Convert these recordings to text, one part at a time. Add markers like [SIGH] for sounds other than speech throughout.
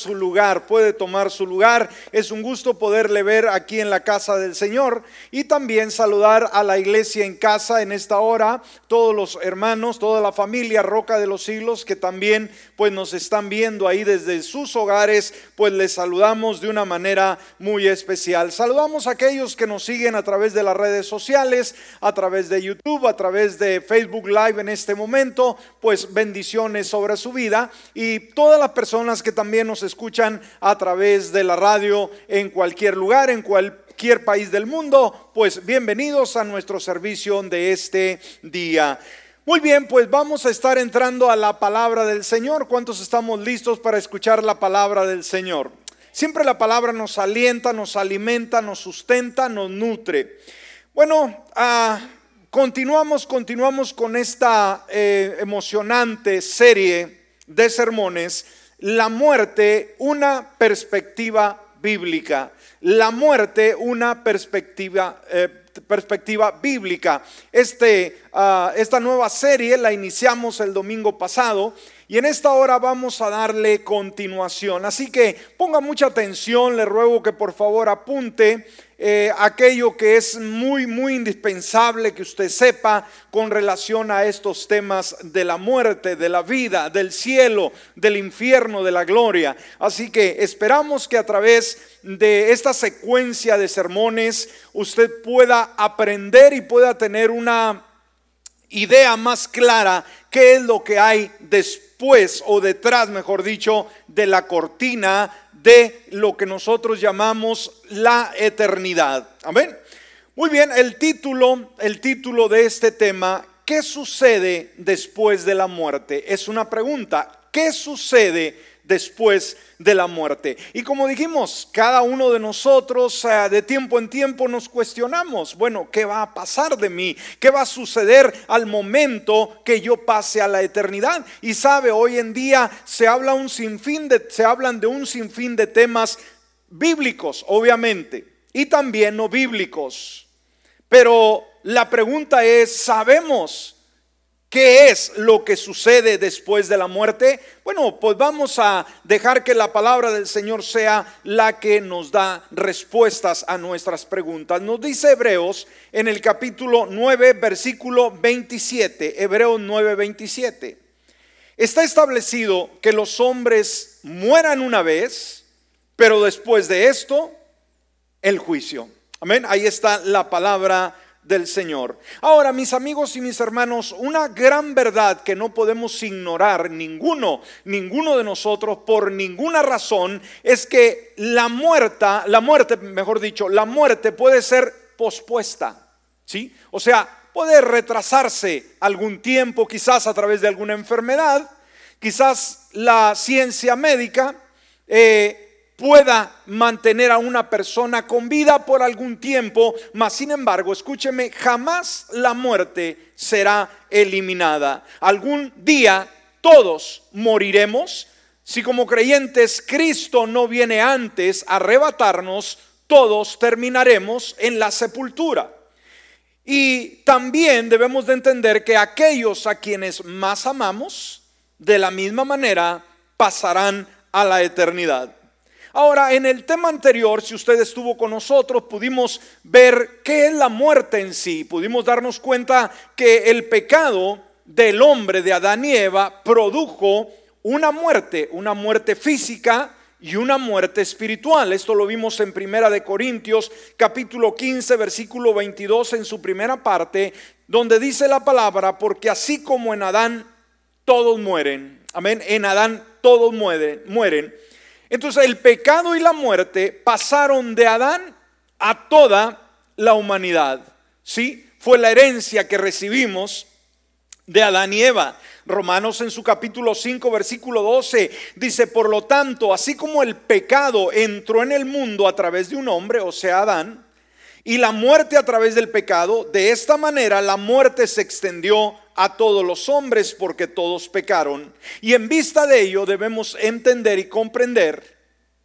su lugar, puede tomar su lugar. Es un gusto poderle ver aquí en la casa del Señor y también saludar a la iglesia en casa en esta hora, todos los hermanos, toda la familia Roca de los Siglos que también pues nos están viendo ahí desde sus hogares, pues les saludamos de una manera muy especial. Saludamos a aquellos que nos siguen a través de las redes sociales, a través de YouTube, a través de Facebook Live en este momento, pues bendiciones sobre su vida y todas las personas que también nos escuchan a través de la radio en cualquier lugar, en cualquier país del mundo, pues bienvenidos a nuestro servicio de este día. Muy bien, pues vamos a estar entrando a la palabra del Señor. ¿Cuántos estamos listos para escuchar la palabra del Señor? Siempre la palabra nos alienta, nos alimenta, nos sustenta, nos nutre. Bueno, ah, continuamos, continuamos con esta eh, emocionante serie de sermones la muerte una perspectiva bíblica. La muerte una perspectiva, eh, perspectiva bíblica. Este, ah, esta nueva serie la iniciamos el domingo pasado y en esta hora vamos a darle continuación. Así que ponga mucha atención, le ruego que por favor apunte eh, aquello que es muy, muy indispensable que usted sepa con relación a estos temas de la muerte, de la vida, del cielo, del infierno, de la gloria. Así que esperamos que a través de esta secuencia de sermones usted pueda aprender y pueda tener una idea más clara qué es lo que hay después o detrás, mejor dicho, de la cortina de lo que nosotros llamamos la eternidad. Amén. Muy bien, el título, el título de este tema, ¿qué sucede después de la muerte? Es una pregunta. ¿Qué sucede después de la muerte. Y como dijimos, cada uno de nosotros eh, de tiempo en tiempo nos cuestionamos, bueno, ¿qué va a pasar de mí? ¿Qué va a suceder al momento que yo pase a la eternidad? Y sabe, hoy en día se habla un sinfín de se hablan de un sinfín de temas bíblicos, obviamente, y también no bíblicos. Pero la pregunta es, ¿sabemos ¿Qué es lo que sucede después de la muerte? Bueno, pues vamos a dejar que la palabra del Señor sea la que nos da respuestas a nuestras preguntas. Nos dice Hebreos en el capítulo 9, versículo 27, Hebreos 9, 27. Está establecido que los hombres mueran una vez, pero después de esto, el juicio. Amén. Ahí está la palabra del Señor. Ahora, mis amigos y mis hermanos, una gran verdad que no podemos ignorar ninguno, ninguno de nosotros por ninguna razón es que la muerte, la muerte, mejor dicho, la muerte puede ser pospuesta, ¿sí? O sea, puede retrasarse algún tiempo, quizás a través de alguna enfermedad, quizás la ciencia médica eh, pueda mantener a una persona con vida por algún tiempo, mas sin embargo, escúcheme, jamás la muerte será eliminada. Algún día todos moriremos. Si como creyentes Cristo no viene antes a arrebatarnos, todos terminaremos en la sepultura. Y también debemos de entender que aquellos a quienes más amamos, de la misma manera, pasarán a la eternidad. Ahora, en el tema anterior, si usted estuvo con nosotros, pudimos ver qué es la muerte en sí. Pudimos darnos cuenta que el pecado del hombre de Adán y Eva produjo una muerte, una muerte física y una muerte espiritual. Esto lo vimos en Primera de Corintios, capítulo 15, versículo 22 en su primera parte, donde dice la palabra, porque así como en Adán todos mueren, amén, en Adán todos mueren, mueren entonces el pecado y la muerte pasaron de Adán a toda la humanidad. ¿Sí? Fue la herencia que recibimos de Adán y Eva. Romanos en su capítulo 5, versículo 12 dice, por lo tanto, así como el pecado entró en el mundo a través de un hombre, o sea, Adán, y la muerte a través del pecado, de esta manera la muerte se extendió a todos los hombres porque todos pecaron. Y en vista de ello debemos entender y comprender,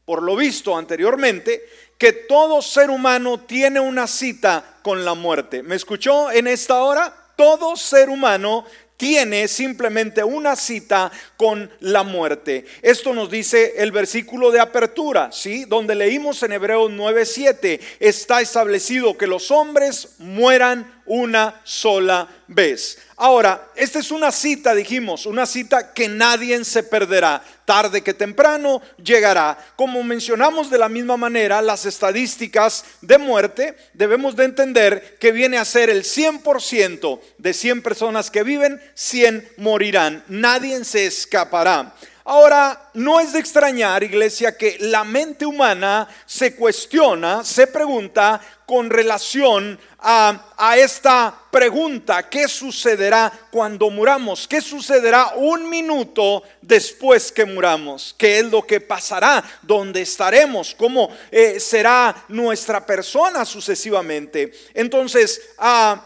por lo visto anteriormente, que todo ser humano tiene una cita con la muerte. ¿Me escuchó en esta hora? Todo ser humano tiene simplemente una cita con la muerte. Esto nos dice el versículo de apertura, ¿sí? Donde leímos en Hebreos 9:7, está establecido que los hombres mueran una sola vez. Ahora, esta es una cita, dijimos, una cita que nadie se perderá. Tarde que temprano llegará. Como mencionamos de la misma manera, las estadísticas de muerte, debemos de entender que viene a ser el 100% de 100 personas que viven, 100 morirán. Nadie se escapará. Ahora, no es de extrañar, iglesia, que la mente humana se cuestiona, se pregunta con relación a, esta pregunta, ¿qué sucederá cuando muramos? ¿Qué sucederá un minuto después que muramos? ¿Qué es lo que pasará? ¿Dónde estaremos? ¿Cómo eh, será nuestra persona sucesivamente? Entonces, ah,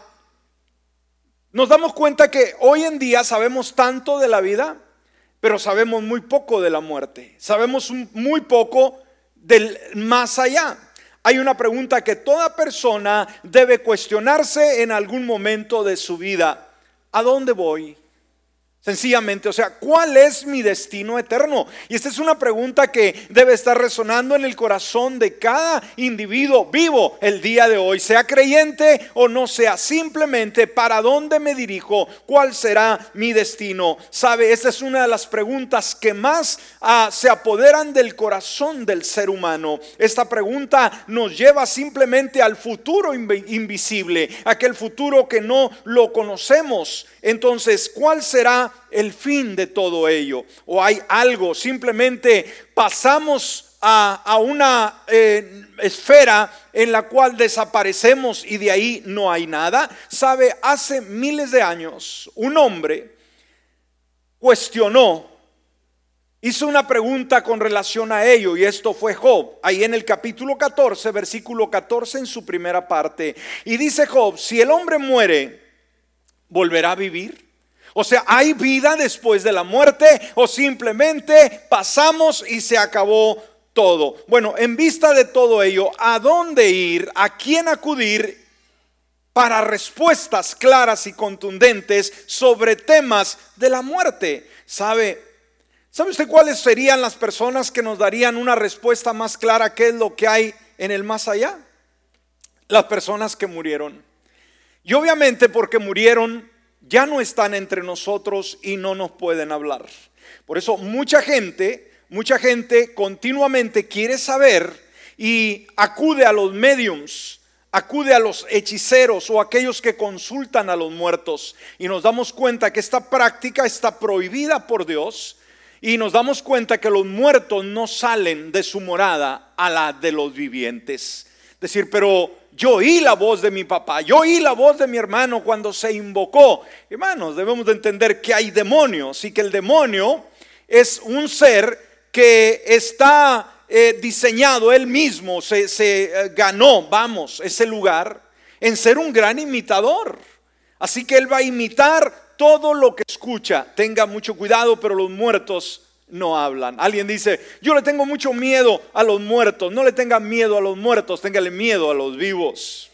nos damos cuenta que hoy en día sabemos tanto de la vida pero sabemos muy poco de la muerte. Sabemos muy poco del más allá. Hay una pregunta que toda persona debe cuestionarse en algún momento de su vida. ¿A dónde voy? Sencillamente, o sea, ¿cuál es mi destino eterno? Y esta es una pregunta que debe estar resonando en el corazón de cada individuo vivo el día de hoy, sea creyente o no sea, simplemente para dónde me dirijo, cuál será mi destino. Sabe, esta es una de las preguntas que más ah, se apoderan del corazón del ser humano. Esta pregunta nos lleva simplemente al futuro invisible, aquel futuro que no lo conocemos. Entonces, ¿cuál será el fin de todo ello? ¿O hay algo? Simplemente pasamos a, una eh, esfera en la cual desaparecemos y de ahí no hay nada. Sabe, hace miles de años un hombre cuestionó, hizo una pregunta con relación a ello y esto fue Job, ahí en el capítulo 14, versículo 14 en su primera parte. Y dice Job, si el hombre muere, volverá a vivir? O sea, ¿hay vida después de la muerte o simplemente pasamos y se acabó todo? Bueno, en vista de todo ello, ¿a dónde ir? ¿A quién acudir? Para respuestas claras y contundentes sobre temas de la muerte. ¿Sabe? ¿Sabe usted cuáles serían las personas que nos darían una respuesta más clara qué es lo que hay en el más allá? Las personas que murieron. Y obviamente porque murieron, ya no están entre nosotros y no nos pueden hablar. Por eso mucha gente, mucha gente continuamente quiere saber y acude a los mediums, acude a los hechiceros o aquellos que consultan a los muertos. Y nos damos cuenta que esta práctica está prohibida por Dios. Y nos damos cuenta que los muertos no salen de su morada a la de los vivientes. Decir, pero yo oí la voz de mi papá, yo oí la voz de mi hermano cuando se invocó. Hermanos, debemos de entender que hay demonios y que el demonio es un ser que está eh, diseñado, él mismo se, eh, ganó, vamos, ese lugar en ser un gran imitador. Así que él va a imitar todo lo que escucha. Tenga mucho cuidado, pero los muertos no hablan. Alguien dice, yo le tengo mucho miedo a los muertos. No le tenga miedo a los muertos, téngale miedo a los vivos.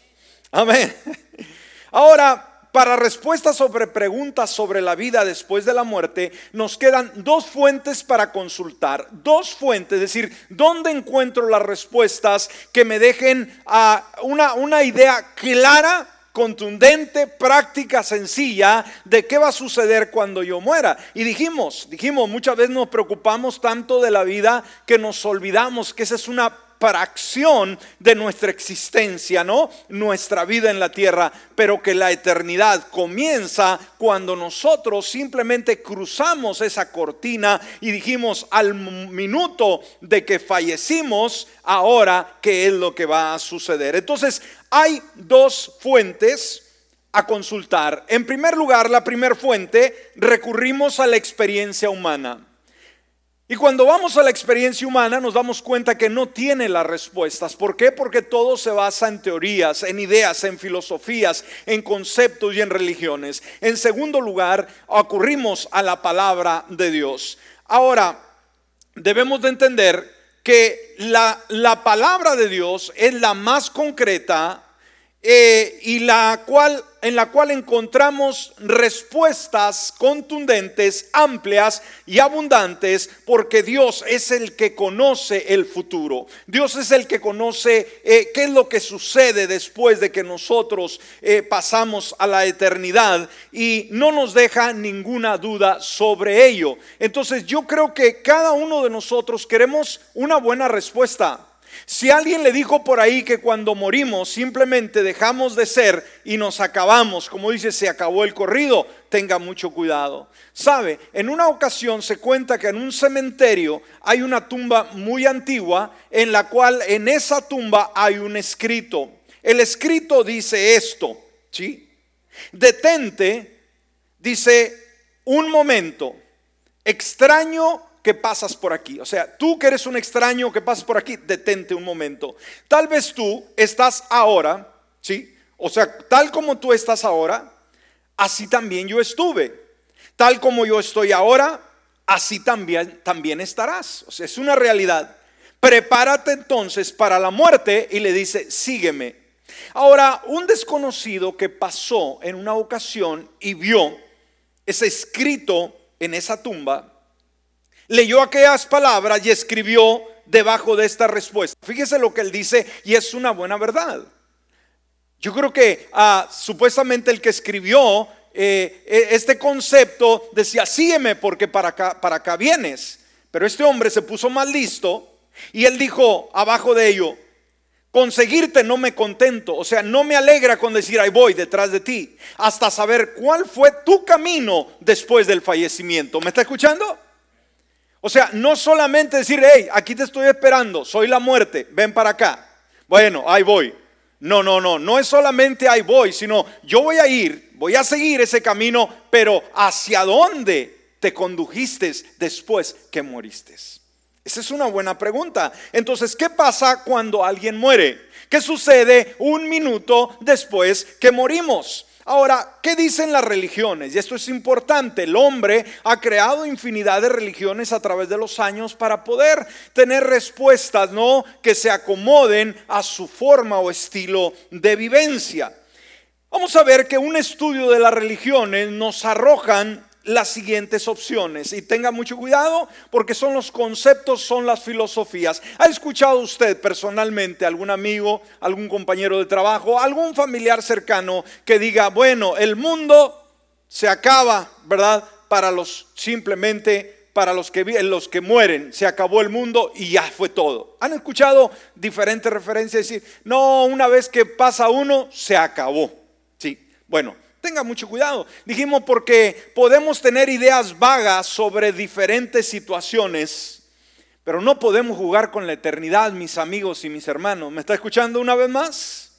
Amén. [LAUGHS] Ahora, para respuestas sobre preguntas sobre la vida después de la muerte, nos quedan dos fuentes para consultar. Dos fuentes, es decir, ¿dónde encuentro las respuestas que me dejen a una, una idea clara contundente, práctica, sencilla de qué va a suceder cuando yo muera. Y dijimos, dijimos, muchas veces nos preocupamos tanto de la vida que nos olvidamos que esa es una fracción de nuestra existencia, ¿no? Nuestra vida en la tierra, pero que la eternidad comienza cuando nosotros simplemente cruzamos esa cortina y dijimos al minuto de que fallecimos, ahora qué es lo que va a suceder. Entonces, hay dos fuentes a consultar. En primer lugar, la primera fuente, recurrimos a la experiencia humana. Y cuando vamos a la experiencia humana nos damos cuenta que no tiene las respuestas. ¿Por qué? Porque todo se basa en teorías, en ideas, en filosofías, en conceptos y en religiones. En segundo lugar, ocurrimos a la palabra de Dios. Ahora, debemos de entender que la, la palabra de Dios es la más concreta eh, y la cual, en la cual encontramos respuestas contundentes, amplias y abundantes, porque Dios es el que conoce el futuro. Dios es el que conoce eh, qué es lo que sucede después de que nosotros eh, pasamos a la eternidad y no nos deja ninguna duda sobre ello. Entonces yo creo que cada uno de nosotros queremos una buena respuesta. Si alguien le dijo por ahí que cuando morimos simplemente dejamos de ser y nos acabamos, como dice, se acabó el corrido, tenga mucho cuidado. Sabe, en una ocasión se cuenta que en un cementerio hay una tumba muy antigua en la cual en esa tumba hay un escrito. El escrito dice esto, ¿sí? Detente, dice, un momento, extraño que pasas por aquí. O sea, tú que eres un extraño que pasas por aquí, detente un momento. Tal vez tú estás ahora, ¿sí? O sea, tal como tú estás ahora, así también yo estuve. Tal como yo estoy ahora, así también, también estarás. O sea, es una realidad. Prepárate entonces para la muerte y le dice, sígueme. Ahora, un desconocido que pasó en una ocasión y vio ese escrito en esa tumba, leyó aquellas palabras y escribió debajo de esta respuesta. Fíjese lo que él dice y es una buena verdad. Yo creo que ah, supuestamente el que escribió eh, e, este concepto decía, sígueme porque para acá, para acá vienes. Pero este hombre se puso más listo y él dijo abajo de ello, conseguirte no me contento, o sea, no me alegra con decir, ahí voy detrás de ti, hasta saber cuál fue tu camino después del fallecimiento. ¿Me está escuchando? O sea, no solamente decir, hey, aquí te estoy esperando, soy la muerte, ven para acá. Bueno, ahí voy. No, no, no, no es solamente ahí voy, sino yo voy a ir, voy a seguir ese camino, pero ¿hacia dónde te condujiste después que moriste? Esa es una buena pregunta. Entonces, ¿qué pasa cuando alguien muere? ¿Qué sucede un minuto después que morimos? Ahora, ¿qué dicen las religiones? Y esto es importante. El hombre ha creado infinidad de religiones a través de los años para poder tener respuestas, ¿no? Que se acomoden a su forma o estilo de vivencia. Vamos a ver que un estudio de las religiones nos arrojan las siguientes opciones. Y tenga mucho cuidado porque son los conceptos, son las filosofías. ¿Ha escuchado usted personalmente algún amigo, algún compañero de trabajo, algún familiar cercano que diga, bueno, el mundo se acaba, ¿verdad? Para los simplemente para los que, los que mueren, se acabó el mundo y ya fue todo. ¿Han escuchado diferentes referencias? Decir, no, una vez que pasa uno, se acabó. Sí, bueno, Tenga mucho cuidado. Dijimos porque podemos tener ideas vagas sobre diferentes situaciones, pero no podemos jugar con la eternidad, mis amigos y mis hermanos. ¿Me está escuchando una vez más?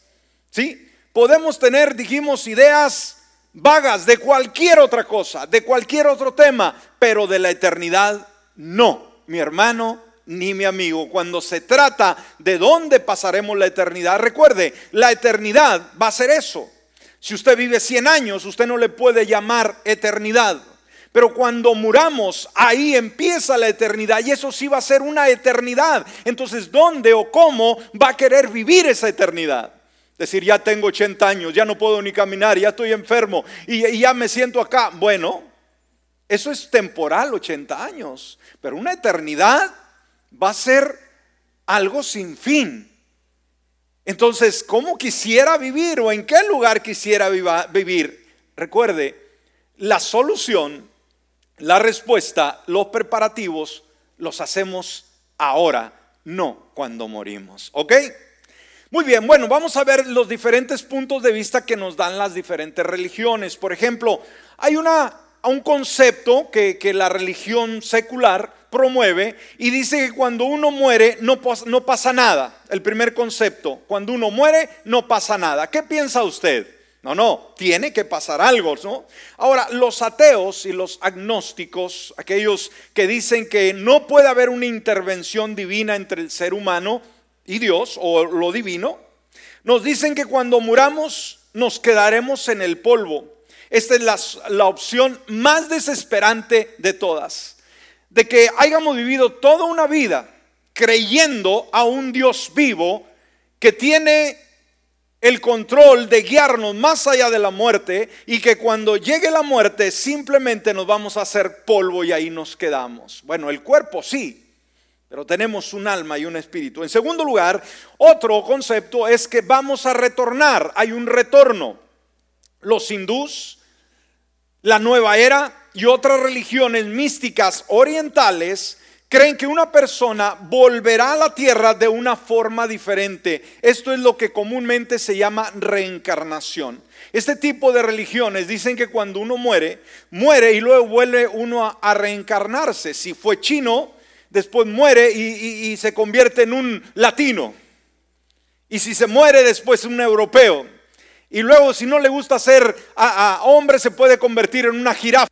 ¿Sí? Podemos tener, dijimos, ideas vagas de cualquier otra cosa, de cualquier otro tema, pero de la eternidad no, mi hermano ni mi amigo. Cuando se trata de dónde pasaremos la eternidad, recuerde, la eternidad va a ser eso si usted vive 100 años, usted no le puede llamar eternidad. Pero cuando muramos, ahí empieza la eternidad y eso sí va a ser una eternidad. Entonces, ¿dónde o cómo va a querer vivir esa eternidad? Decir, ya tengo 80 años, ya no puedo ni caminar, ya estoy enfermo y, y ya me siento acá. Bueno, eso es temporal, 80 años. Pero una eternidad va a ser algo sin fin. Entonces, ¿cómo quisiera vivir o en qué lugar quisiera vivir? Recuerde, la solución, la respuesta, los preparativos los hacemos ahora, no cuando morimos. ¿Ok? Muy bien, bueno, vamos a ver los diferentes puntos de vista que nos dan las diferentes religiones. Por ejemplo, hay una, un concepto que, que la religión secular promueve y dice que cuando uno muere no, no pasa nada. El primer concepto, cuando uno muere no pasa nada. ¿Qué piensa usted? No, no, tiene que pasar algo, ¿no? Ahora, los ateos y los agnósticos, aquellos que dicen que no puede haber una intervención divina entre el ser humano y Dios o lo divino, nos dicen que cuando muramos nos quedaremos en el polvo. Esta es la, la opción más desesperante de todas de que hayamos vivido toda una vida creyendo a un Dios vivo que tiene el control de guiarnos más allá de la muerte y que cuando llegue la muerte simplemente nos vamos a hacer polvo y ahí nos quedamos. Bueno, el cuerpo sí, pero tenemos un alma y un espíritu. En segundo lugar, otro concepto es que vamos a retornar, hay un retorno. Los hindús, la nueva era y otras religiones místicas orientales creen que una persona volverá a la tierra de una forma diferente. Esto es lo que comúnmente se llama reencarnación. Este tipo de religiones dicen que cuando uno muere, muere y luego vuelve uno a, reencarnarse. Si fue chino, después muere y, se convierte en un latino. Y si se muere, después un europeo. Y luego si no le gusta ser a hombre, se puede convertir en una jirafa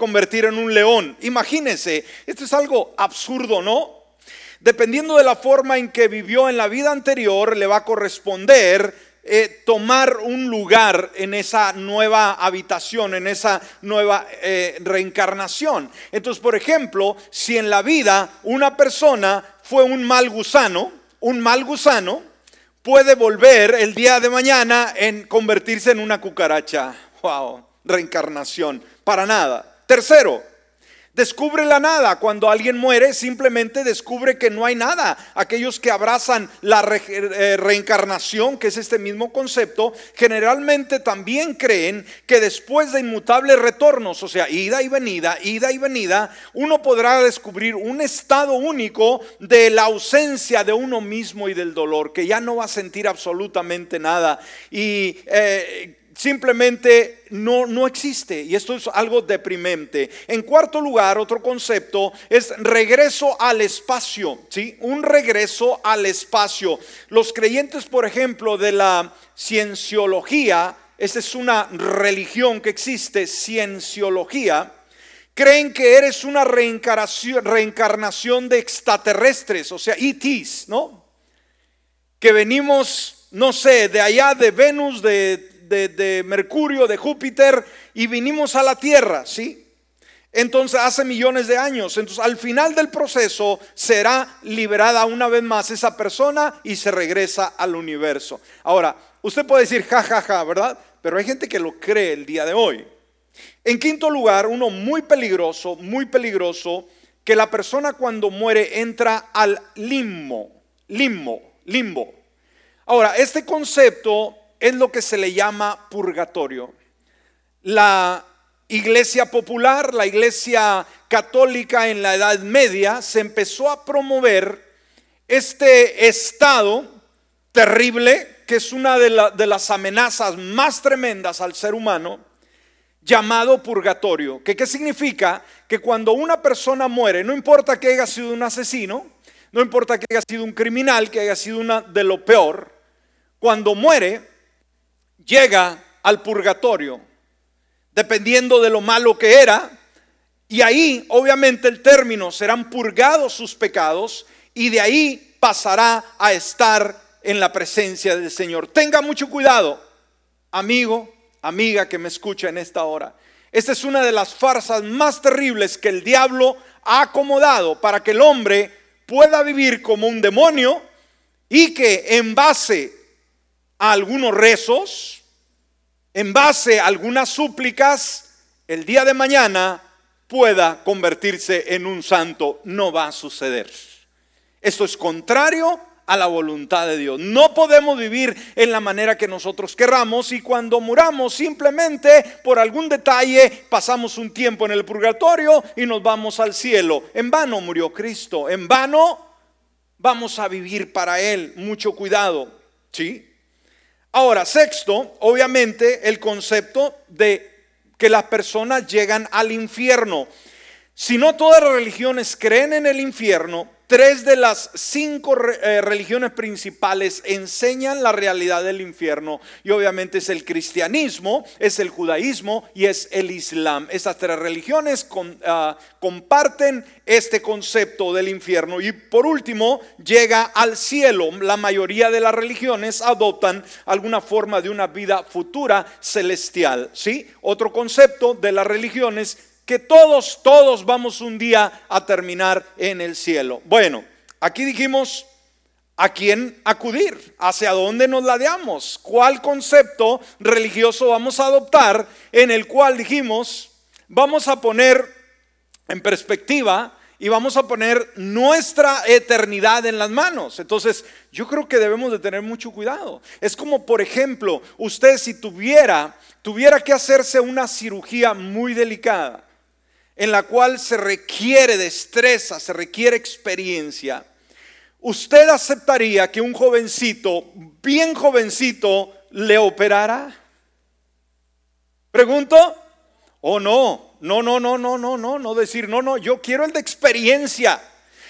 convertir en un león. Imagínense, esto es algo absurdo, ¿no? Dependiendo de la forma en que vivió en la vida anterior, le va a corresponder eh, tomar un lugar en esa nueva habitación, en esa nueva eh, reencarnación. Entonces, por ejemplo, si en la vida una persona fue un mal gusano, un mal gusano puede volver el día de mañana en convertirse en una cucaracha. Wow, reencarnación, para nada. Tercero, descubre la nada. Cuando alguien muere, simplemente descubre que no hay nada. Aquellos que abrazan la eh, reencarnación, que es este mismo concepto, generalmente también creen que después de inmutables retornos, o sea, ida y venida, ida y venida, uno podrá descubrir un estado único de la ausencia de uno mismo y del dolor, que ya no va a sentir absolutamente nada. Y eh, simplemente no, no existe. Y esto es algo deprimente. En cuarto lugar, otro concepto es regreso al espacio. ¿sí? Un regreso al espacio. Los creyentes, por ejemplo, de la cienciología, esta es una religión que existe, cienciología, creen que eres una reencarnación, reencarnación de extraterrestres, o sea, ETs, ¿no? Que venimos, no sé, de allá de Venus, de de, Mercurio, de Júpiter, y vinimos a la Tierra, ¿sí? Entonces, hace millones de años. Entonces, al final del proceso será liberada una vez más esa persona y se regresa al universo. Ahora, usted puede decir, ja, ja, ja, ¿verdad? Pero hay gente que lo cree el día de hoy. En quinto lugar, uno muy peligroso, muy peligroso, que la persona cuando muere entra al limbo, limbo, limbo. Ahora, este concepto es lo que se le llama purgatorio. La iglesia popular, la iglesia católica en la Edad Media, se empezó a promover este estado terrible, que es una de, las amenazas más tremendas al ser humano, llamado purgatorio. ¿Qué significa? Que cuando una persona muere, no importa que haya sido un asesino, no importa que haya sido un criminal, que haya sido una de lo peor, cuando muere, llega al purgatorio, dependiendo de lo malo que era, y ahí obviamente el término serán purgados sus pecados y de ahí pasará a estar en la presencia del Señor. Tenga mucho cuidado, amigo, amiga que me escucha en esta hora. Esta es una de las farsas más terribles que el diablo ha acomodado para que el hombre pueda vivir como un demonio y que en base a algunos rezos, en base a algunas súplicas, el día de mañana pueda convertirse en un santo. No va a suceder. Esto es contrario a la voluntad de Dios. No podemos vivir en la manera que nosotros querramos y cuando muramos simplemente por algún detalle pasamos un tiempo en el purgatorio y nos vamos al cielo. En vano murió Cristo, en vano vamos a vivir para Él. Mucho cuidado, ¿sí? Ahora, sexto, obviamente el concepto de que las personas llegan al infierno. Si no todas las religiones creen en el infierno, Tres de las cinco eh, religiones principales enseñan la realidad del infierno y obviamente es el cristianismo, es el judaísmo y es el islam. Estas tres religiones ah, comparten este concepto del infierno y por último llega al cielo. La mayoría de las religiones adoptan alguna forma de una vida futura celestial. ¿sí? Otro concepto de las religiones que todos, todos vamos un día a terminar en el cielo. Bueno, aquí dijimos ¿A quién acudir? ¿Hacia dónde nos ladeamos? ¿Cuál concepto religioso vamos a adoptar en el cual dijimos, vamos a poner en perspectiva y vamos a poner nuestra eternidad en las manos. Entonces, yo creo que debemos de tener mucho cuidado. Es como, por ejemplo, usted si tuviera, tuviera que hacerse una cirugía muy delicada, en la cual se requiere destreza, se requiere experiencia ¿usted aceptaría que un jovencito, bien jovencito, le operara? ¿Pregunto? ¿O oh, no? No, no, no, no, no, no, no decir, no, no, yo quiero el de experiencia.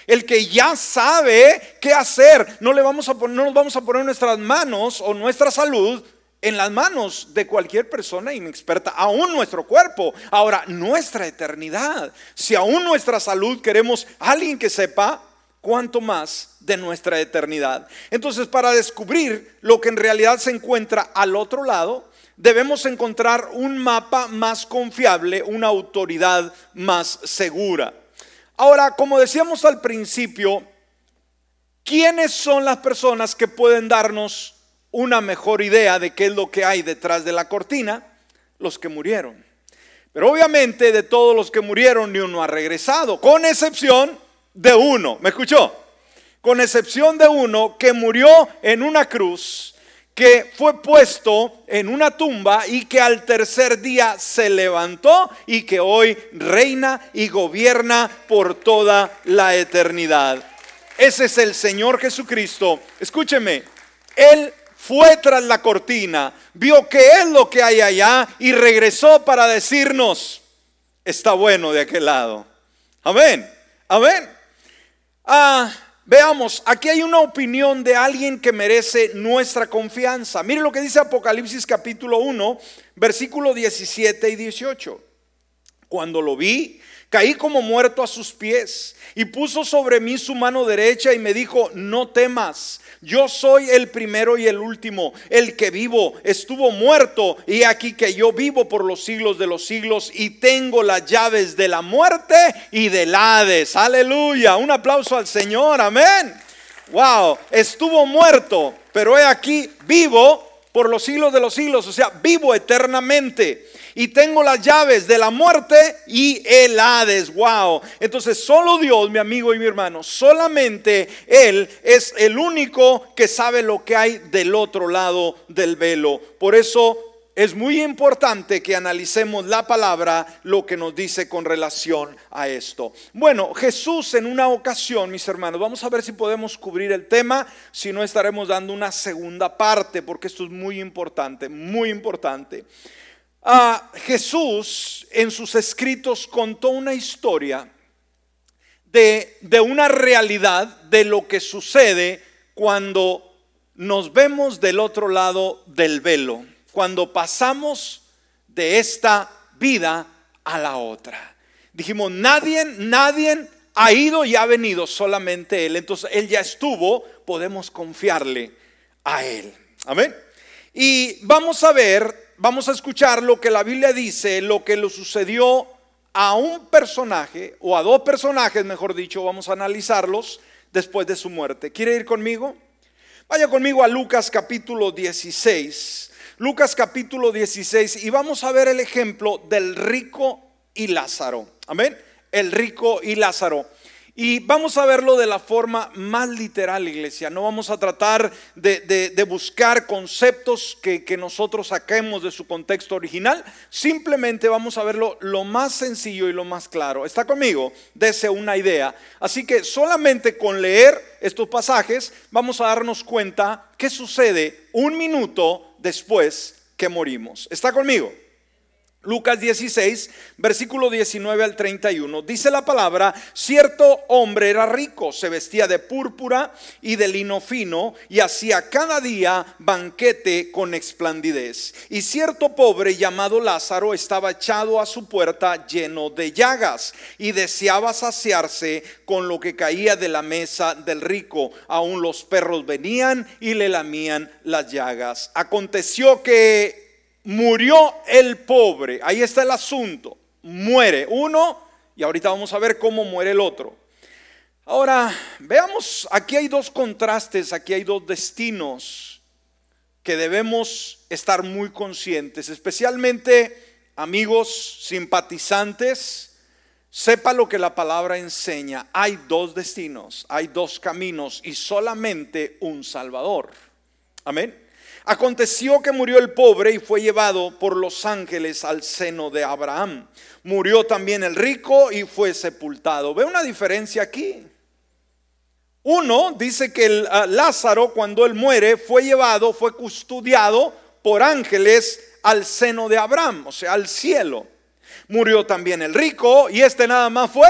El que ya sabe qué hacer. No, le vamos a poner, no nos vamos a poner nuestras manos o nuestra salud en las manos de cualquier persona inexperta, aún nuestro cuerpo. Ahora, nuestra eternidad. Si aún nuestra salud queremos alguien que sepa, cuánto más de nuestra eternidad. Entonces, para descubrir lo que en realidad se encuentra al otro lado, debemos encontrar un mapa más confiable, una autoridad más segura. Ahora, como decíamos al principio, ¿quiénes son las personas que pueden darnos una mejor idea de qué es lo que hay detrás de la cortina? Los que murieron. Pero obviamente de todos los que murieron ni uno ha regresado, con excepción de uno, ¿me escuchó? Con excepción de uno que murió en una cruz, que fue puesto en una tumba y que al tercer día se levantó y que hoy reina y gobierna por toda la eternidad. Ese es el Señor Jesucristo. Escúcheme, Él fue tras la cortina, vio que es lo que hay allá y regresó para decirnos, está bueno de aquel lado. Amén, amén. Ah, veamos, aquí hay una opinión de alguien que merece nuestra confianza. Mire lo que dice Apocalipsis capítulo 1, versículo 17 y 18. Cuando lo vi, Caí como muerto a sus pies y puso sobre mí su mano derecha y me dijo, no temas, yo soy el primero y el último, el que vivo, estuvo muerto y aquí que yo vivo por los siglos de los siglos y tengo las llaves de la muerte y del Hades. Aleluya, un aplauso al Señor, amén. Wow, estuvo muerto, pero he aquí vivo por los siglos de los siglos, o sea, vivo eternamente y tengo las llaves de la muerte y el Hades. Wow. Entonces, solo Dios, mi amigo y mi hermano, solamente Él es el único que sabe lo que hay del otro lado del velo. Por eso es muy importante que analicemos la palabra, lo que nos dice con relación a esto. Bueno, Jesús en una ocasión, mis hermanos, vamos a ver si podemos cubrir el tema, si no estaremos dando una segunda parte, porque esto es muy importante, muy importante. Jesús en sus escritos contó una historia de, de una realidad de lo que sucede cuando nos vemos del otro lado del velo, cuando pasamos de esta vida a la otra. Dijimos, nadie, nadie ha ido y ha venido, solamente Él. Entonces Él ya estuvo, podemos confiarle a Él. Amén. Y vamos a ver vamos a escuchar lo que la Biblia dice, lo que le sucedió a un personaje, o a dos personajes, mejor dicho, vamos a analizarlos después de su muerte. ¿Quiere ir conmigo? Vaya conmigo a Lucas capítulo 16. Lucas capítulo 16 y vamos a ver el ejemplo del rico y Lázaro. Amén. El rico y Lázaro. Y vamos a verlo de la forma más literal, iglesia. No vamos a tratar de, buscar conceptos que, que, nosotros saquemos de su contexto original. Simplemente vamos a verlo lo más sencillo y lo más claro. ¿Está conmigo? Dese una idea. Así que solamente con leer estos pasajes vamos a darnos cuenta qué sucede un minuto después que morimos. ¿Está conmigo? Lucas 16, versículo 19 al 31. Dice la palabra, cierto hombre era rico, se vestía de púrpura y de lino fino y hacía cada día banquete con esplandidez. Y cierto pobre llamado Lázaro estaba echado a su puerta lleno de llagas y deseaba saciarse con lo que caía de la mesa del rico. Aún los perros venían y le lamían las llagas. Aconteció que murió el pobre. Ahí está el asunto. Muere uno y ahorita vamos a ver cómo muere el otro. Ahora, veamos, aquí hay dos contrastes, aquí hay dos destinos que debemos estar muy conscientes, especialmente amigos simpatizantes, sepa lo que la palabra enseña. Hay dos destinos, hay dos caminos y solamente un Salvador. Amén. Aconteció que murió el pobre y fue llevado por los ángeles al seno de Abraham. Murió también el rico y fue sepultado. ¿Ve una diferencia aquí? Uno dice que el, ah, Lázaro cuando él muere fue llevado, fue custodiado por ángeles al seno de Abraham, o sea, al cielo. Murió también el rico y este nada más fue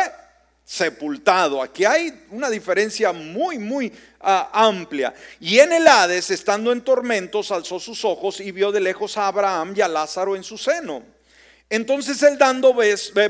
sepultado. Aquí hay una diferencia muy, muy amplia. Y en el Hades, estando en tormentos, alzó sus ojos y vio de lejos a Abraham y a Lázaro en su seno. Entonces él dando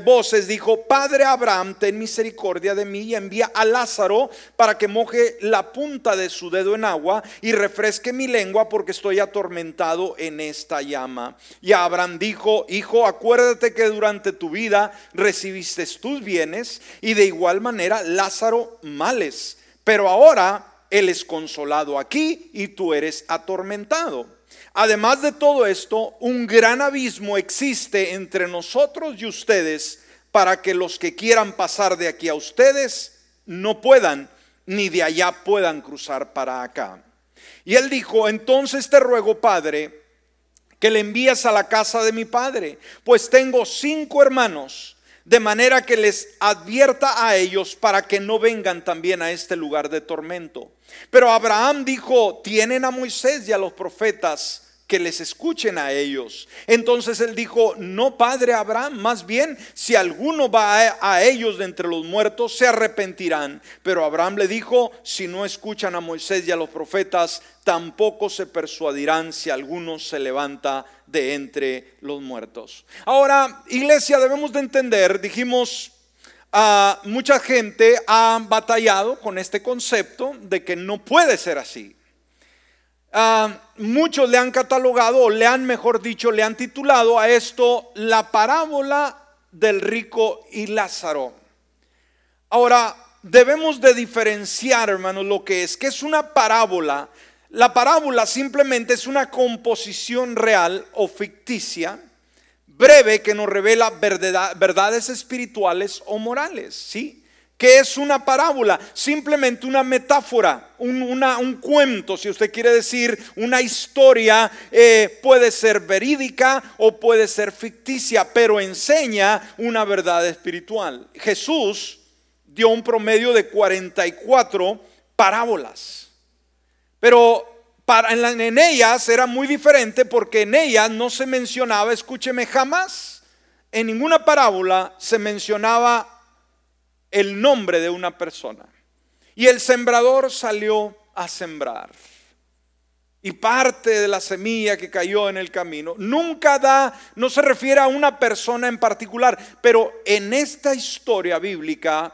voces dijo, Padre Abraham, ten misericordia de mí y envía a Lázaro para que moje la punta de su dedo en agua y refresque mi lengua porque estoy atormentado en esta llama. Y Abraham dijo, Hijo, acuérdate que durante tu vida recibiste tus bienes y de igual manera Lázaro males, pero ahora él es consolado aquí y tú eres atormentado. Además de todo esto, un gran abismo existe entre nosotros y ustedes para que los que quieran pasar de aquí a ustedes no puedan, ni de allá puedan cruzar para acá. Y él dijo, entonces te ruego, Padre, que le envíes a la casa de mi Padre, pues tengo cinco hermanos, de manera que les advierta a ellos para que no vengan también a este lugar de tormento. Pero Abraham dijo, tienen a Moisés y a los profetas que les escuchen a ellos. Entonces él dijo, no padre Abraham, más bien si alguno va a, ellos de entre los muertos, se arrepentirán. Pero Abraham le dijo, si no escuchan a Moisés y a los profetas, tampoco se persuadirán si alguno se levanta de entre los muertos. Ahora, iglesia, debemos de entender, dijimos, mucha gente ha batallado con este concepto de que no puede ser así. Muchos le han catalogado, o le han, mejor dicho, le han titulado a esto la parábola del rico y Lázaro. Ahora, debemos de diferenciar, hermanos, lo que es, que es una parábola. La parábola simplemente es una composición real o ficticia, breve, que nos revela verdades espirituales o morales, ¿sí? que es una parábola? Simplemente una metáfora, un, cuento, si usted quiere decir, una historia, eh, puede ser verídica o puede ser ficticia, pero enseña una verdad espiritual. Jesús dio un promedio de 44 parábolas, pero en, en ellas era muy diferente porque en ellas no se mencionaba, escúcheme, jamás en ninguna parábola se mencionaba el nombre de una persona. Y el sembrador salió a sembrar. Y parte de la semilla que cayó en el camino nunca da, no se refiere a una persona en particular, pero en esta historia bíblica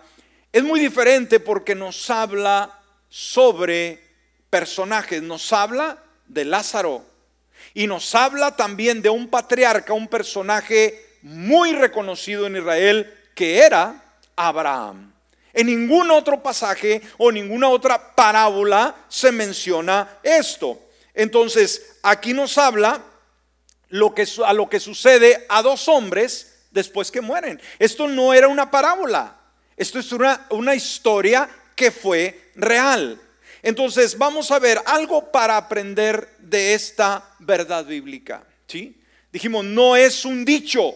es muy diferente porque nos habla sobre personajes, nos habla de Lázaro y nos habla también de un patriarca, un personaje muy reconocido en Israel que era Abraham. En ningún otro pasaje o ninguna otra parábola se menciona esto. Entonces, aquí nos habla lo que, a lo que sucede a dos hombres después que mueren. Esto no era una parábola. Esto es una, una historia que fue real. Entonces, vamos a ver algo para aprender de esta verdad bíblica. ¿sí? Dijimos, no es un dicho,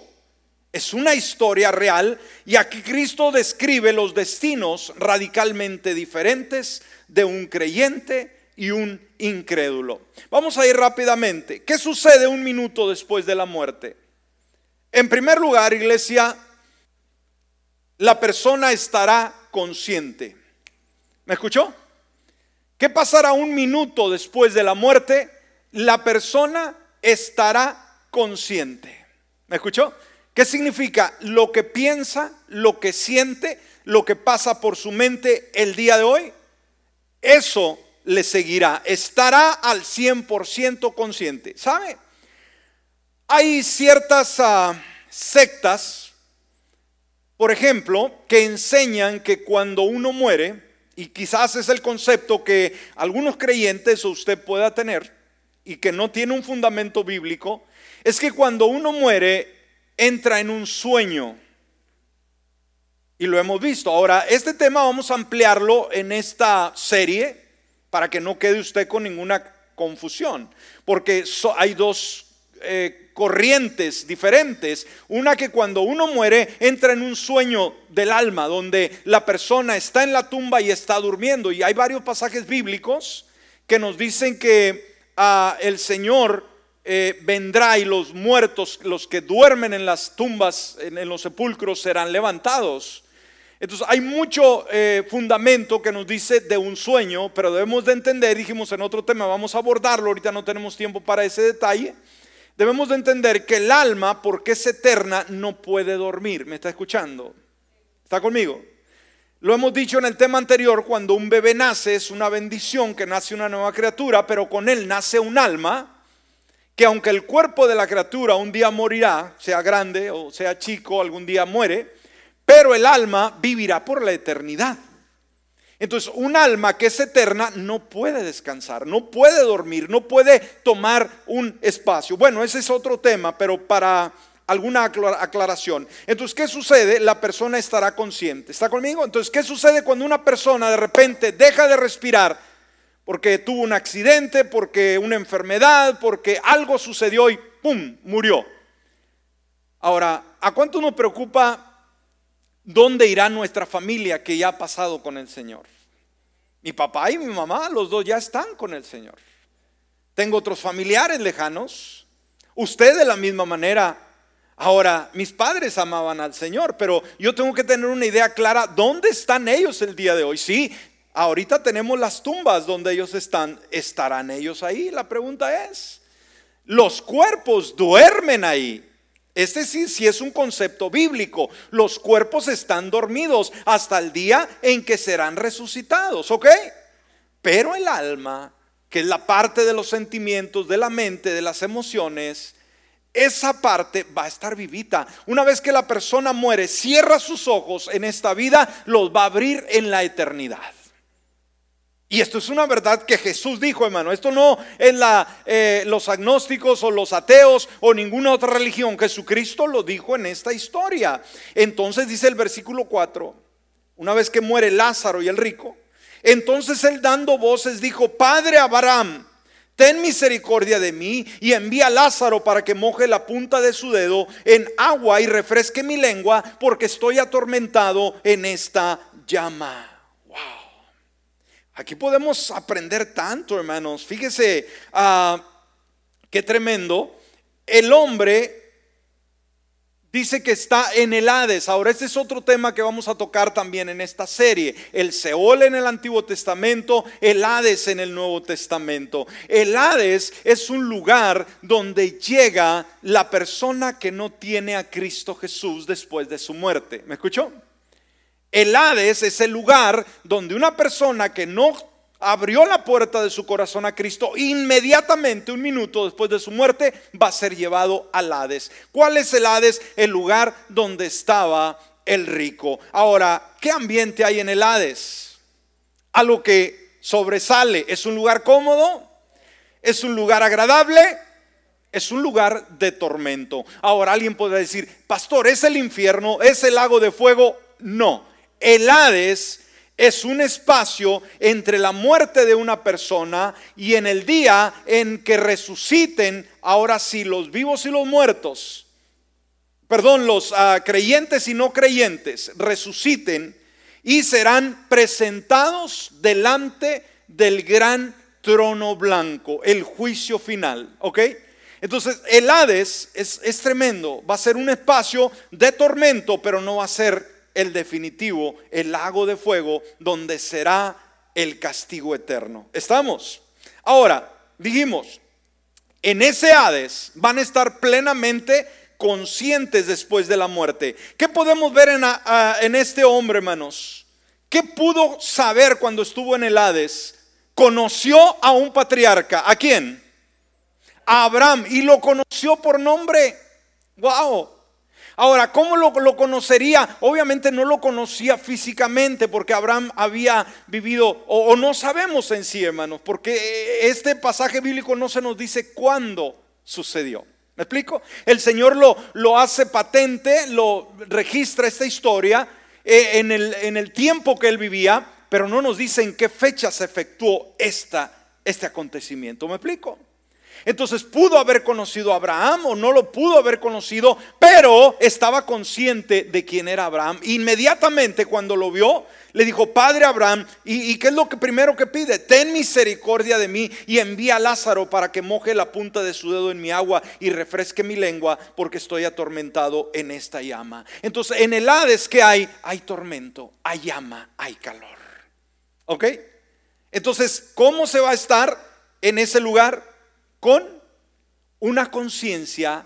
es una historia real y aquí Cristo describe los destinos radicalmente diferentes de un creyente y un incrédulo. Vamos a ir rápidamente. ¿Qué sucede un minuto después de la muerte? En primer lugar, iglesia, la persona estará consciente. ¿Me escuchó? ¿Qué pasará un minuto después de la muerte? La persona estará consciente. ¿Me escuchó? ¿Qué significa? Lo que piensa, lo que siente, lo que pasa por su mente el día de hoy, eso le seguirá. Estará al 100% consciente. ¿Sabe? Hay ciertas ah, sectas, por ejemplo, que enseñan que cuando uno muere, y quizás es el concepto que algunos creyentes o usted pueda tener y que no tiene un fundamento bíblico, es que cuando uno muere entra en un sueño. Y lo hemos visto. Ahora, este tema vamos a ampliarlo en esta serie para que no quede usted con ninguna confusión, porque hay dos eh, corrientes diferentes. Una que cuando uno muere entra en un sueño del alma, donde la persona está en la tumba y está durmiendo. Y hay varios pasajes bíblicos que nos dicen que ah, el Señor eh, vendrá y los muertos, los que duermen en las tumbas, en, los sepulcros, serán levantados. Entonces hay mucho eh, fundamento que nos dice de un sueño, pero debemos de entender, dijimos en otro tema, vamos a abordarlo, ahorita no tenemos tiempo para ese detalle debemos de entender que el alma, porque es eterna, no puede dormir. ¿Me está escuchando? ¿Está conmigo? Lo hemos dicho en el tema anterior, cuando un bebé nace es una bendición que nace una nueva criatura, pero con él nace un alma que aunque el cuerpo de la criatura un día morirá, sea grande o sea chico, algún día muere, pero el alma vivirá por la eternidad. Entonces, un alma que es eterna no puede descansar, no puede dormir, no puede tomar un espacio. Bueno, ese es otro tema, pero para alguna aclaración. Entonces, ¿qué sucede? La persona estará consciente. ¿Está conmigo? Entonces, ¿qué sucede cuando una persona de repente deja de respirar porque tuvo un accidente, porque una enfermedad, porque algo sucedió y ¡pum! murió? Ahora, ¿a cuánto nos preocupa ¿Dónde irá nuestra familia que ya ha pasado con el Señor? Mi papá y mi mamá, los dos ya están con el Señor. Tengo otros familiares lejanos. Usted de la misma manera. Ahora, mis padres amaban al Señor, pero yo tengo que tener una idea clara, ¿dónde están ellos el día de hoy? Sí, ahorita tenemos las tumbas donde ellos están. ¿Estarán ellos ahí? La pregunta es, los cuerpos duermen ahí. Este sí, es un concepto bíblico. Los cuerpos están dormidos hasta el día en que serán resucitados, ¿ok? Pero el alma, que es la parte de los sentimientos, de la mente, de las emociones, esa parte va a estar vivita. Una vez que la persona muere, cierra sus ojos en esta vida, los va a abrir en la eternidad. Y esto es una verdad que Jesús dijo, hermano. Esto no es la, eh, los agnósticos o los ateos o ninguna otra religión. Jesucristo lo dijo en esta historia. Entonces dice el versículo 4, una vez que muere Lázaro y el rico, entonces él dando voces dijo, Padre Abraham, ten misericordia de mí y envía a Lázaro para que moje la punta de su dedo en agua y refresque mi lengua porque estoy atormentado en esta llama. Aquí podemos aprender tanto, hermanos. Fíjese ah, qué tremendo. El hombre dice que está en el Hades. Ahora, este es otro tema que vamos a tocar también en esta serie. El Seol en el Antiguo Testamento, el Hades en el Nuevo Testamento. El Hades es un lugar donde llega la persona que no tiene a Cristo Jesús después de su muerte. ¿Me escuchó? El Hades es el lugar donde una persona que no abrió la puerta de su corazón a Cristo, inmediatamente, un minuto después de su muerte, va a ser llevado al Hades. ¿Cuál es el Hades? El lugar donde estaba el rico. Ahora, ¿qué ambiente hay en el Hades? Algo que sobresale. ¿Es un lugar cómodo? ¿Es un lugar agradable? Es un lugar de tormento. Ahora alguien podrá decir, pastor, ¿es el infierno? ¿Es el lago de fuego? No. El Hades es un espacio entre la muerte de una persona y en el día en que resuciten, ahora sí, los vivos y los muertos, perdón, los ah, creyentes y no creyentes, resuciten y serán presentados delante del gran trono blanco, el juicio final, ¿ok? Entonces, el Hades es, es tremendo, va a ser un espacio de tormento, pero no va a ser el definitivo, el lago de fuego, donde será el castigo eterno. ¿Estamos? Ahora, dijimos, en ese Hades van a estar plenamente conscientes después de la muerte. ¿Qué podemos ver en, este hombre, hermanos? ¿Qué pudo saber cuando estuvo en el Hades? Conoció a un patriarca. ¿A quién? A Abraham. Y lo conoció por nombre. ¡Wow! Ahora, ¿cómo lo, conocería? Obviamente no lo conocía físicamente porque Abraham había vivido, o, o, no sabemos en sí, hermanos, porque este pasaje bíblico no se nos dice cuándo sucedió. ¿Me explico? El Señor lo, lo hace patente, lo registra esta historia eh, en, el, en, el, tiempo que él vivía, pero no nos dice en qué fecha se efectuó esta, este acontecimiento. ¿Me explico? Entonces pudo haber conocido a Abraham o no lo pudo haber conocido, pero estaba consciente de quién era Abraham. Inmediatamente cuando lo vio, le dijo, Padre Abraham, ¿y, qué es lo que primero que pide? Ten misericordia de mí y envía a Lázaro para que moje la punta de su dedo en mi agua y refresque mi lengua porque estoy atormentado en esta llama. Entonces en el Hades que hay, hay tormento, hay llama, hay calor. ¿Ok? Entonces, ¿cómo se va a estar en ese lugar? Con una conciencia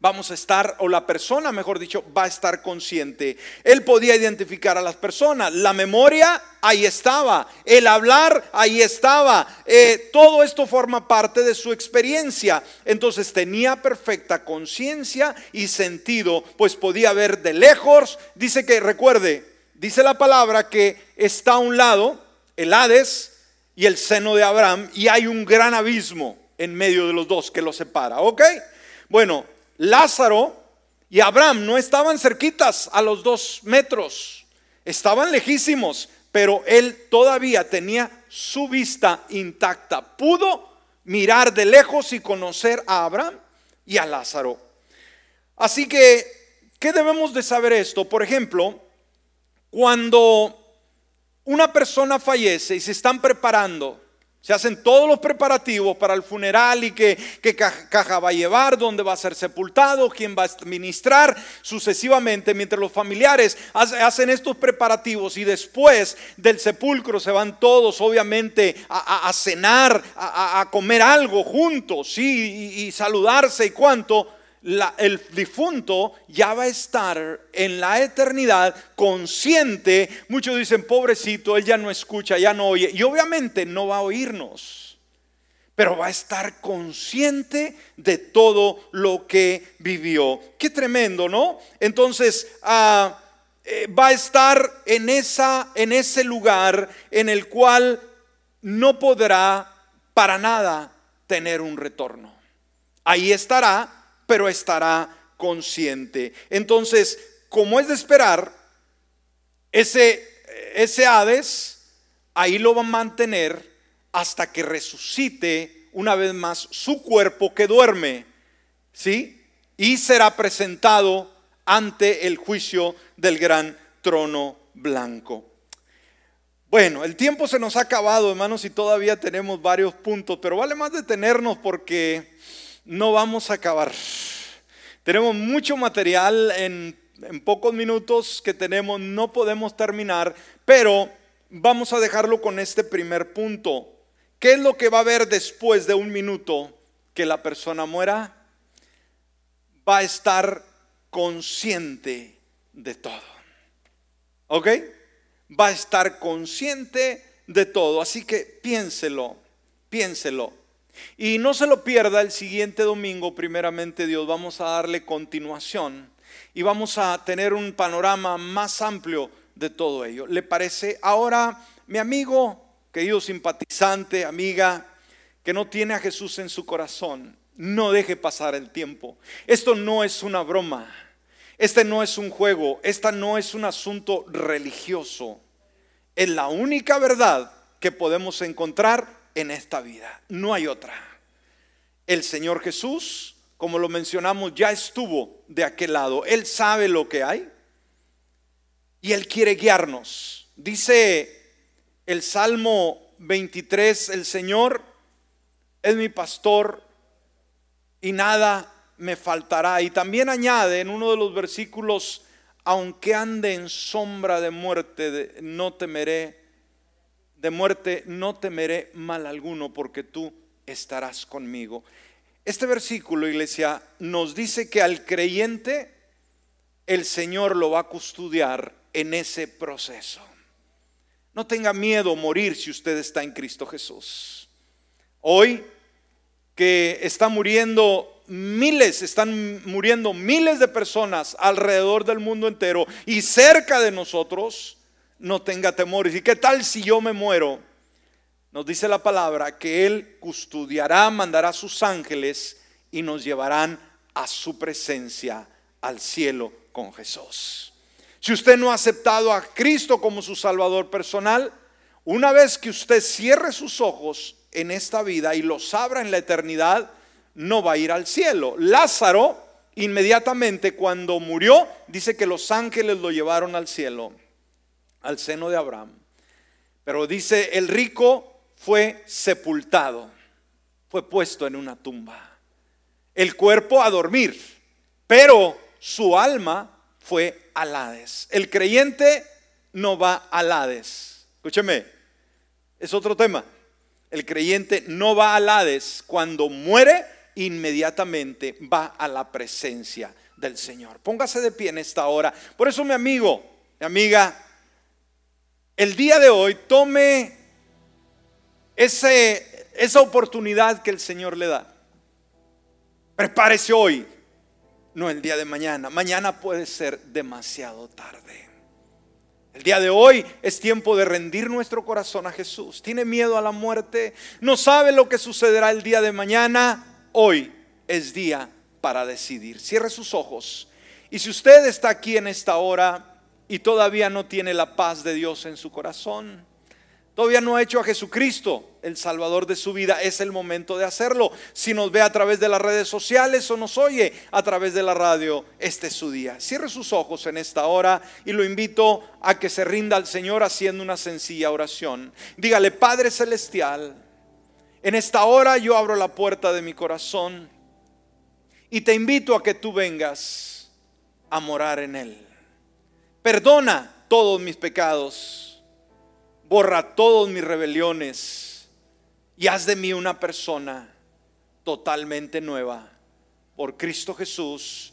vamos a estar, o la persona, mejor dicho, va a estar consciente. Él podía identificar a las personas. La memoria, ahí estaba. El hablar, ahí estaba. Eh, todo esto forma parte de su experiencia. Entonces tenía perfecta conciencia y sentido, pues podía ver de lejos. Dice que, recuerde, dice la palabra que está a un lado el Hades y el seno de Abraham y hay un gran abismo en medio de los dos que los separa. ¿Ok? Bueno, Lázaro y Abraham no estaban cerquitas a los dos metros, estaban lejísimos, pero él todavía tenía su vista intacta. Pudo mirar de lejos y conocer a Abraham y a Lázaro. Así que, ¿qué debemos de saber esto? Por ejemplo, cuando una persona fallece y se están preparando se hacen todos los preparativos para el funeral y qué, caja va a llevar, dónde va a ser sepultado, quién va a administrar, sucesivamente, mientras los familiares hacen estos preparativos y después del sepulcro se van todos, obviamente, a, cenar, a, comer algo juntos, sí, y, y saludarse y cuánto el difunto ya va a estar en la eternidad consciente. Muchos dicen, pobrecito, él ya no escucha, ya no oye. Y obviamente no va a oírnos, pero va a estar consciente de todo lo que vivió. Qué tremendo, ¿no? Entonces, ah, eh, va a estar en, esa, en ese lugar en el cual no podrá para nada tener un retorno. Ahí estará pero estará consciente. Entonces, como es de esperar, ese, ese Hades ahí lo va a mantener hasta que resucite una vez más su cuerpo que duerme, ¿sí? Y será presentado ante el juicio del gran trono blanco. Bueno, el tiempo se nos ha acabado, hermanos, y todavía tenemos varios puntos, pero vale más detenernos porque no vamos a acabar. Tenemos mucho material en, pocos minutos que tenemos, no podemos terminar, pero vamos a dejarlo con este primer punto. ¿Qué es lo que va a haber después de un minuto que la persona muera? Va a estar consciente de todo. ¿Ok? Va a estar consciente de todo. Así que piénselo, piénselo. Y no se lo pierda el siguiente domingo, primeramente Dios, vamos a darle continuación y vamos a tener un panorama más amplio de todo ello. ¿Le parece? Ahora, mi amigo, querido simpatizante, amiga, que no tiene a Jesús en su corazón, no deje pasar el tiempo. Esto no es una broma, este no es un juego, esta no es un asunto religioso. Es la única verdad que podemos encontrar en esta vida. No hay otra. El Señor Jesús, como lo mencionamos, ya estuvo de aquel lado. Él sabe lo que hay y Él quiere guiarnos. Dice el Salmo 23, el Señor es mi pastor y nada me faltará. Y también añade en uno de los versículos, aunque ande en sombra de muerte, no temeré de muerte, no temeré mal alguno porque tú estarás conmigo. Este versículo, iglesia, nos dice que al creyente el Señor lo va a custodiar en ese proceso. No tenga miedo morir si usted está en Cristo Jesús. Hoy que está muriendo miles, están muriendo miles de personas alrededor del mundo entero y cerca de nosotros, no tenga temores. ¿Y qué tal si yo me muero? Nos dice la palabra que Él custodiará, mandará a sus ángeles y nos llevarán a su presencia al cielo con Jesús. Si usted no ha aceptado a Cristo como su Salvador personal, una vez que usted cierre sus ojos en esta vida y los abra en la eternidad, no va a ir al cielo. Lázaro, inmediatamente cuando murió, dice que los ángeles lo llevaron al cielo, al seno de Abraham. Pero dice, el rico fue sepultado, fue puesto en una tumba. El cuerpo a dormir, pero su alma fue al Hades. El creyente no va al Hades. Escúcheme, es otro tema. El creyente no va al Hades cuando muere inmediatamente va a la presencia del Señor. Póngase de pie en esta hora. Por eso mi amigo, mi amiga, el día de hoy tome ese, esa oportunidad que el Señor le da. Prepárese hoy, no el día de mañana. Mañana puede ser demasiado tarde. El día de hoy es tiempo de rendir nuestro corazón a Jesús. Tiene miedo a la muerte, no sabe lo que sucederá el día de mañana hoy es día para decidir. Cierre sus ojos. Y si usted está aquí en esta hora y todavía no tiene la paz de Dios en su corazón, todavía no ha hecho a Jesucristo el Salvador de su vida, es el momento de hacerlo. Si nos ve a través de las redes sociales o nos oye a través de la radio, este es su día. Cierre sus ojos en esta hora y lo invito a que se rinda al Señor haciendo una sencilla oración. Dígale, Padre Celestial, en esta hora yo abro la puerta de mi corazón y te invito a que tú vengas a morar en él. Perdona todos mis pecados, borra todas mis rebeliones. Y haz de mí una persona totalmente nueva por Cristo Jesús